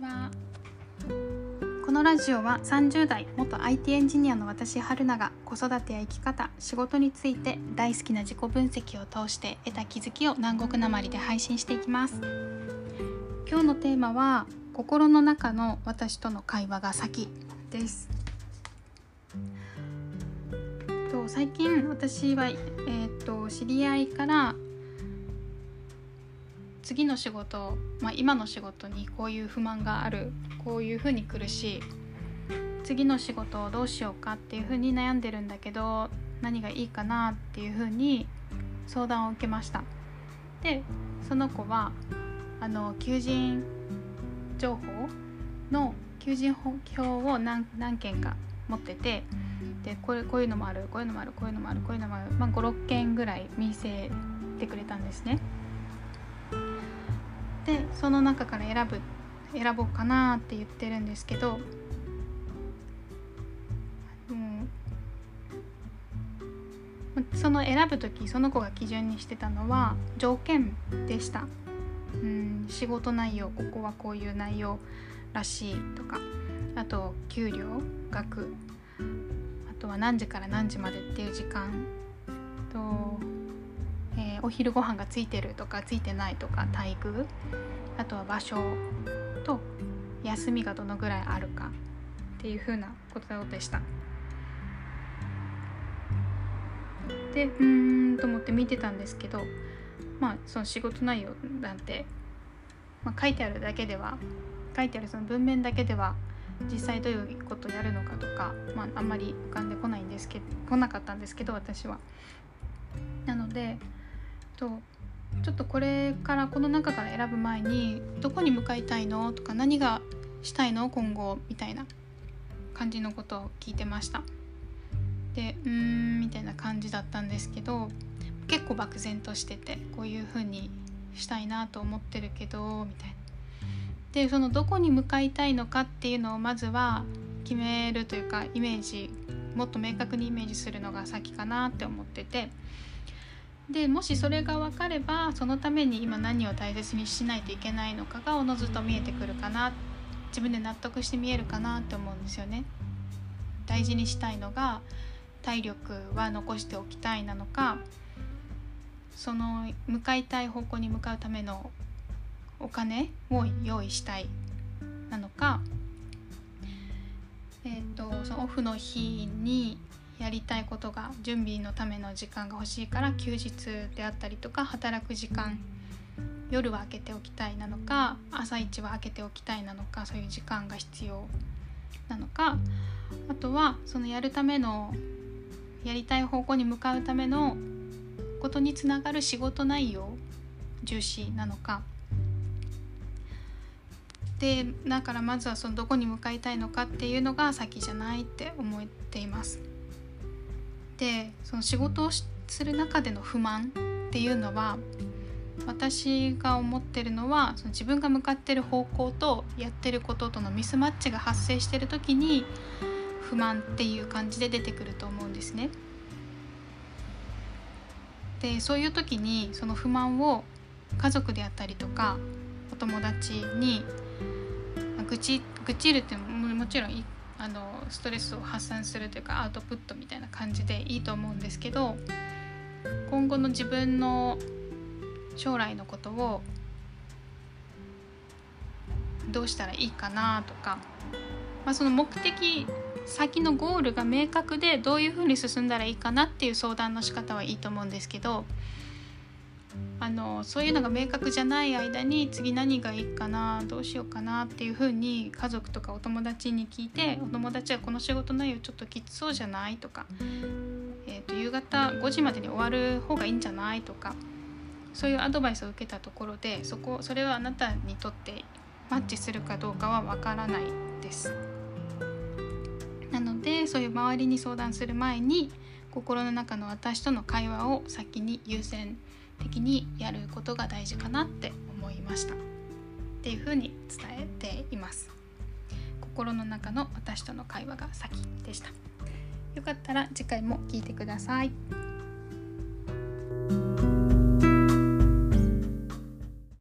は。このラジオは30代元 IT エンジニアの私春菜が子育てや生き方仕事について大好きな自己分析を通して得た気づきを南国なまりで配信していきます。今日のテーマは心の中の私との会話が先です。最近私は、えーと、知り合いから次の仕事、まあ、今の仕事にこういう不満があるこういうふうに苦しい次の仕事をどうしようかっていうふうに悩んでるんだけど何がいいかなっていうふうに相談を受けましたでその子はあの求人情報の求人票を何件か持っててでこれこういうのもあるこういうのもあるこういうのもあるこういうのもある、まあ、56件ぐらい見せてくれたんですね。でその中から選ぶ選ぼうかなって言ってるんですけど、うん、その選ぶ時その子が基準にしてたのは条件でした。うん、仕事内容ここはこういう内容らしいとかあと給料額あとは何時から何時までっていう時間と、お昼ご飯がついてるとかついてないとか待遇？あとは場所と休みがどのぐらいあるかっていうふうなことでした。でうーんと思って見てたんですけどまあその仕事内容なんて、まあ、書いてあるだけでは書いてあるその文面だけでは実際どういうことやるのかとか、まあ、あんまり浮かんでこないんですけど来なかったんですけど私は。なのでとちょっとこれからこの中から選ぶ前にどこに向かいたいのとか何がしたいの今後みたいな感じのことを聞いてました。でうーんみたいな感じだったんですけど結構漠然としててこういう風にしたいなと思ってるけどみたいな。でそのどこに向かいたいのかっていうのをまずは決めるというかイメージもっと明確にイメージするのが先かなって思っててでもしそれが分かればそのために今何を大切にしないといけないのかがおのずと見えてくるかな自分で納得して見えるかなって思うんですよね。大事にしたいのが体力は残しておきたいなのかその向かいたい方向に向かうためのお金を用意したいなのか、えーと、そのオフの日にやりたいことが準備のための時間が欲しいから休日であったりとか働く時間夜は空けておきたいなのか朝一は空けておきたいなのかそういう時間が必要なのかあとはそのやるためのやりたい方向に向かうためのことにつながる仕事内容重視なのかでだからまずはそのどこに向かいたいのかっていうのが先じゃないって思っています。でその仕事をする中での不満っていうのは私が思ってるのはその自分が向かってる方向とやってることとのミスマッチが発生してる時に不満っていう感じで出てくると思うんですね。でそういう時にその不満を家族であったりとかお友達に愚痴愚痴るってももちろんあのストレスを発散するというかアウトプットみたいな感じでいいと思うんですけど今後の自分の将来のことをどうしたらいいかなとか、まあ、その目的先のゴールが明確でどういうふうに進んだらいいかなっていう相談の仕方はいいと思うんですけどあのそういうのが明確じゃない間に次何がいいかなどうしようかなっていうふうに家族とかお友達に聞いてお友達はこの仕事内容ちょっときつそうじゃないとか、えーと、夕方5時までに終わる方がいいんじゃないとかそういうアドバイスを受けたところでそこそれはあなたにとってマッチするかどうかはわからないです。なのでそういう周りに相談する前に心の中の私との会話を先に優先的にやることが大事かなって思いました。っていうふうに伝えています。心の中の私との会話が先でした。よかったら次回も聞いてください。